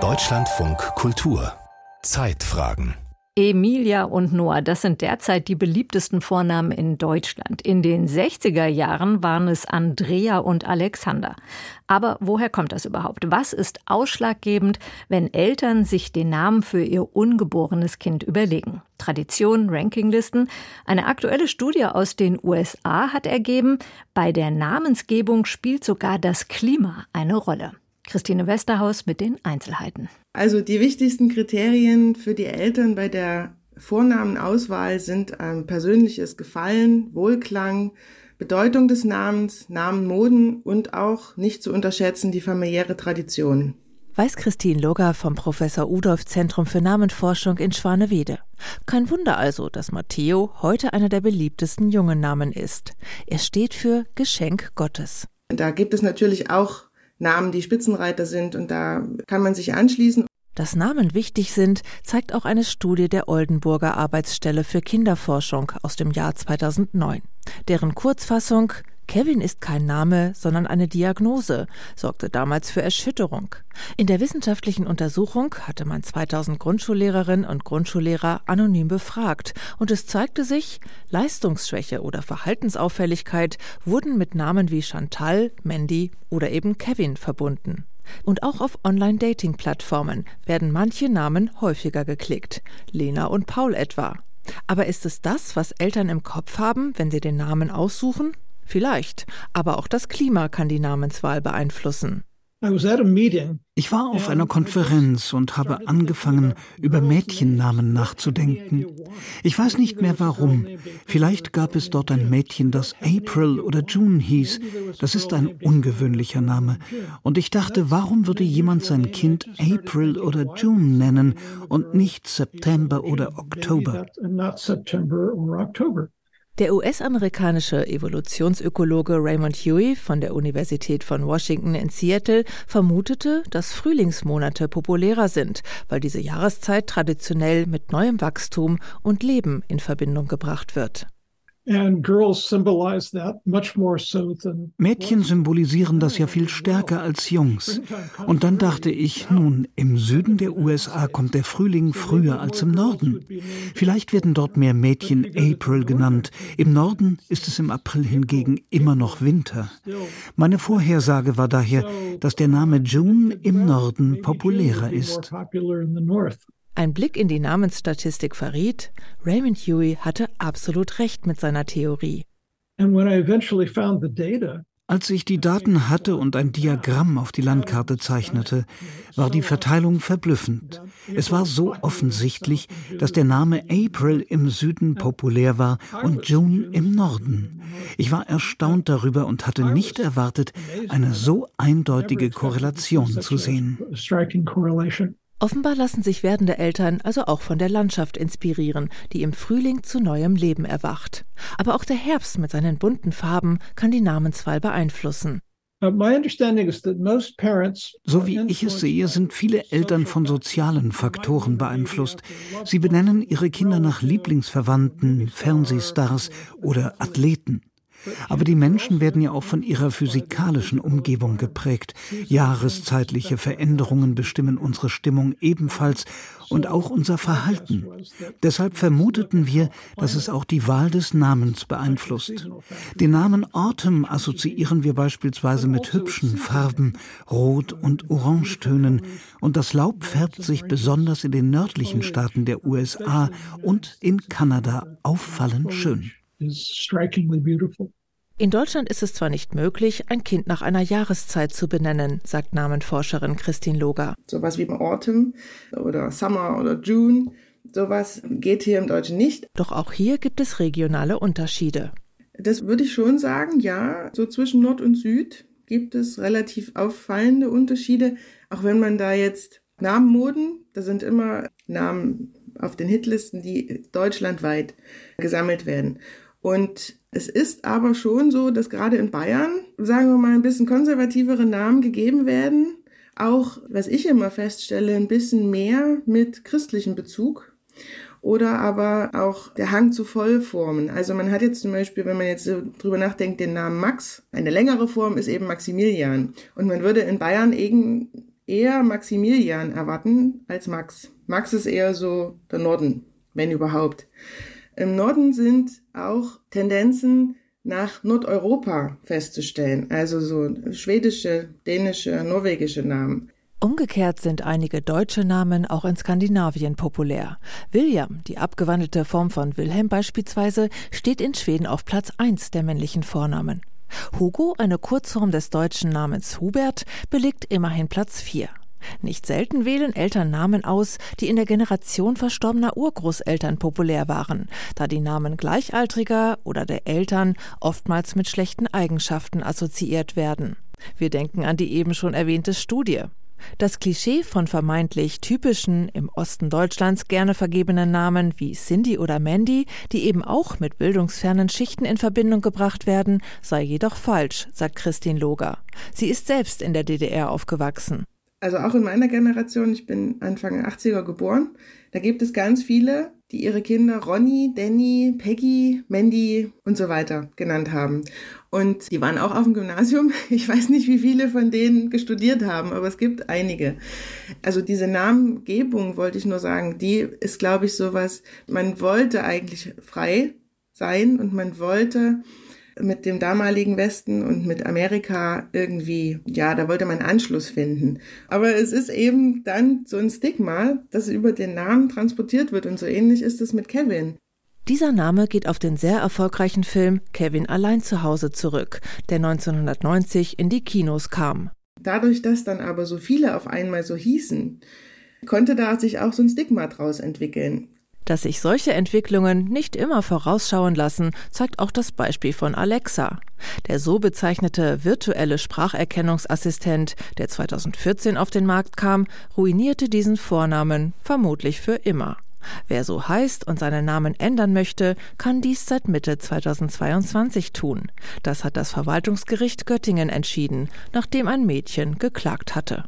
Deutschlandfunk Kultur Zeitfragen Emilia und Noah, das sind derzeit die beliebtesten Vornamen in Deutschland. In den 60er Jahren waren es Andrea und Alexander. Aber woher kommt das überhaupt? Was ist ausschlaggebend, wenn Eltern sich den Namen für ihr ungeborenes Kind überlegen? Tradition, Rankinglisten. Eine aktuelle Studie aus den USA hat ergeben, bei der Namensgebung spielt sogar das Klima eine Rolle. Christine Westerhaus mit den Einzelheiten. Also die wichtigsten Kriterien für die Eltern bei der Vornamenauswahl sind ein persönliches Gefallen, Wohlklang, Bedeutung des Namens, Namenmoden und auch nicht zu unterschätzen die familiäre Tradition. Weiß Christine Loger vom Professor Udolf Zentrum für Namenforschung in Schwanewede. Kein Wunder also, dass Matteo heute einer der beliebtesten jungen Namen ist. Er steht für Geschenk Gottes. Da gibt es natürlich auch Namen, die Spitzenreiter sind und da kann man sich anschließen. Dass Namen wichtig sind, zeigt auch eine Studie der Oldenburger Arbeitsstelle für Kinderforschung aus dem Jahr 2009. Deren Kurzfassung Kevin ist kein Name, sondern eine Diagnose, sorgte damals für Erschütterung. In der wissenschaftlichen Untersuchung hatte man 2000 Grundschullehrerinnen und Grundschullehrer anonym befragt und es zeigte sich, Leistungsschwäche oder Verhaltensauffälligkeit wurden mit Namen wie Chantal, Mandy oder eben Kevin verbunden. Und auch auf Online-Dating-Plattformen werden manche Namen häufiger geklickt. Lena und Paul etwa. Aber ist es das, was Eltern im Kopf haben, wenn sie den Namen aussuchen? Vielleicht, aber auch das Klima kann die Namenswahl beeinflussen. Ich war auf einer Konferenz und habe angefangen, über Mädchennamen nachzudenken. Ich weiß nicht mehr warum. Vielleicht gab es dort ein Mädchen, das April oder June hieß. Das ist ein ungewöhnlicher Name. Und ich dachte, warum würde jemand sein Kind April oder June nennen und nicht September oder Oktober? Der US-amerikanische Evolutionsökologe Raymond Huey von der Universität von Washington in Seattle vermutete, dass Frühlingsmonate populärer sind, weil diese Jahreszeit traditionell mit neuem Wachstum und Leben in Verbindung gebracht wird. Mädchen symbolisieren das ja viel stärker als Jungs. Und dann dachte ich, nun, im Süden der USA kommt der Frühling früher als im Norden. Vielleicht werden dort mehr Mädchen April genannt. Im Norden ist es im April hingegen immer noch Winter. Meine Vorhersage war daher, dass der Name June im Norden populärer ist. Ein Blick in die Namensstatistik verriet, Raymond Huey hatte absolut recht mit seiner Theorie. Als ich die Daten hatte und ein Diagramm auf die Landkarte zeichnete, war die Verteilung verblüffend. Es war so offensichtlich, dass der Name April im Süden populär war und June im Norden. Ich war erstaunt darüber und hatte nicht erwartet, eine so eindeutige Korrelation zu sehen. Offenbar lassen sich werdende Eltern also auch von der Landschaft inspirieren, die im Frühling zu neuem Leben erwacht. Aber auch der Herbst mit seinen bunten Farben kann die Namenswahl beeinflussen. So wie ich es sehe, sind viele Eltern von sozialen Faktoren beeinflusst. Sie benennen ihre Kinder nach Lieblingsverwandten, Fernsehstars oder Athleten. Aber die Menschen werden ja auch von ihrer physikalischen Umgebung geprägt. Jahreszeitliche Veränderungen bestimmen unsere Stimmung ebenfalls und auch unser Verhalten. Deshalb vermuteten wir, dass es auch die Wahl des Namens beeinflusst. Den Namen Autumn assoziieren wir beispielsweise mit hübschen Farben, Rot- und Orangetönen, und das Laub färbt sich besonders in den nördlichen Staaten der USA und in Kanada auffallend schön. In Deutschland ist es zwar nicht möglich, ein Kind nach einer Jahreszeit zu benennen, sagt Namenforscherin Christine Loger. Sowas wie Autumn oder Summer oder June, sowas geht hier im Deutschen nicht. Doch auch hier gibt es regionale Unterschiede. Das würde ich schon sagen, ja. So zwischen Nord und Süd gibt es relativ auffallende Unterschiede, auch wenn man da jetzt Namenmoden, da sind immer Namen auf den Hitlisten, die deutschlandweit gesammelt werden. Und es ist aber schon so, dass gerade in Bayern, sagen wir mal, ein bisschen konservativere Namen gegeben werden. Auch, was ich immer feststelle, ein bisschen mehr mit christlichem Bezug. oder aber auch der Hang zu Vollformen. Also man hat jetzt zum Beispiel, wenn man jetzt drüber nachdenkt, den Namen Max. Eine längere Form ist eben Maximilian. Und man würde in Bayern eher Maximilian erwarten als Max. Max ist eher so der Norden, wenn überhaupt. Im Norden sind auch Tendenzen nach Nordeuropa festzustellen, also so schwedische, dänische, norwegische Namen. Umgekehrt sind einige deutsche Namen auch in Skandinavien populär. William, die abgewandelte Form von Wilhelm beispielsweise, steht in Schweden auf Platz 1 der männlichen Vornamen. Hugo, eine Kurzform des deutschen Namens Hubert, belegt immerhin Platz 4. Nicht selten wählen Eltern Namen aus, die in der Generation verstorbener Urgroßeltern populär waren, da die Namen Gleichaltriger oder der Eltern oftmals mit schlechten Eigenschaften assoziiert werden. Wir denken an die eben schon erwähnte Studie. Das Klischee von vermeintlich typischen, im Osten Deutschlands gerne vergebenen Namen wie Cindy oder Mandy, die eben auch mit bildungsfernen Schichten in Verbindung gebracht werden, sei jedoch falsch, sagt Christine Loger. Sie ist selbst in der DDR aufgewachsen. Also auch in meiner Generation, ich bin Anfang 80er geboren, da gibt es ganz viele, die ihre Kinder Ronny, Danny, Peggy, Mandy und so weiter genannt haben. Und die waren auch auf dem Gymnasium. Ich weiß nicht, wie viele von denen gestudiert haben, aber es gibt einige. Also diese Namengebung, wollte ich nur sagen, die ist, glaube ich, sowas, man wollte eigentlich frei sein und man wollte mit dem damaligen Westen und mit Amerika irgendwie, ja, da wollte man Anschluss finden. Aber es ist eben dann so ein Stigma, das über den Namen transportiert wird und so ähnlich ist es mit Kevin. Dieser Name geht auf den sehr erfolgreichen Film Kevin allein zu Hause zurück, der 1990 in die Kinos kam. Dadurch, dass dann aber so viele auf einmal so hießen, konnte da sich auch so ein Stigma draus entwickeln. Dass sich solche Entwicklungen nicht immer vorausschauen lassen, zeigt auch das Beispiel von Alexa. Der so bezeichnete virtuelle Spracherkennungsassistent, der 2014 auf den Markt kam, ruinierte diesen Vornamen vermutlich für immer. Wer so heißt und seinen Namen ändern möchte, kann dies seit Mitte 2022 tun. Das hat das Verwaltungsgericht Göttingen entschieden, nachdem ein Mädchen geklagt hatte.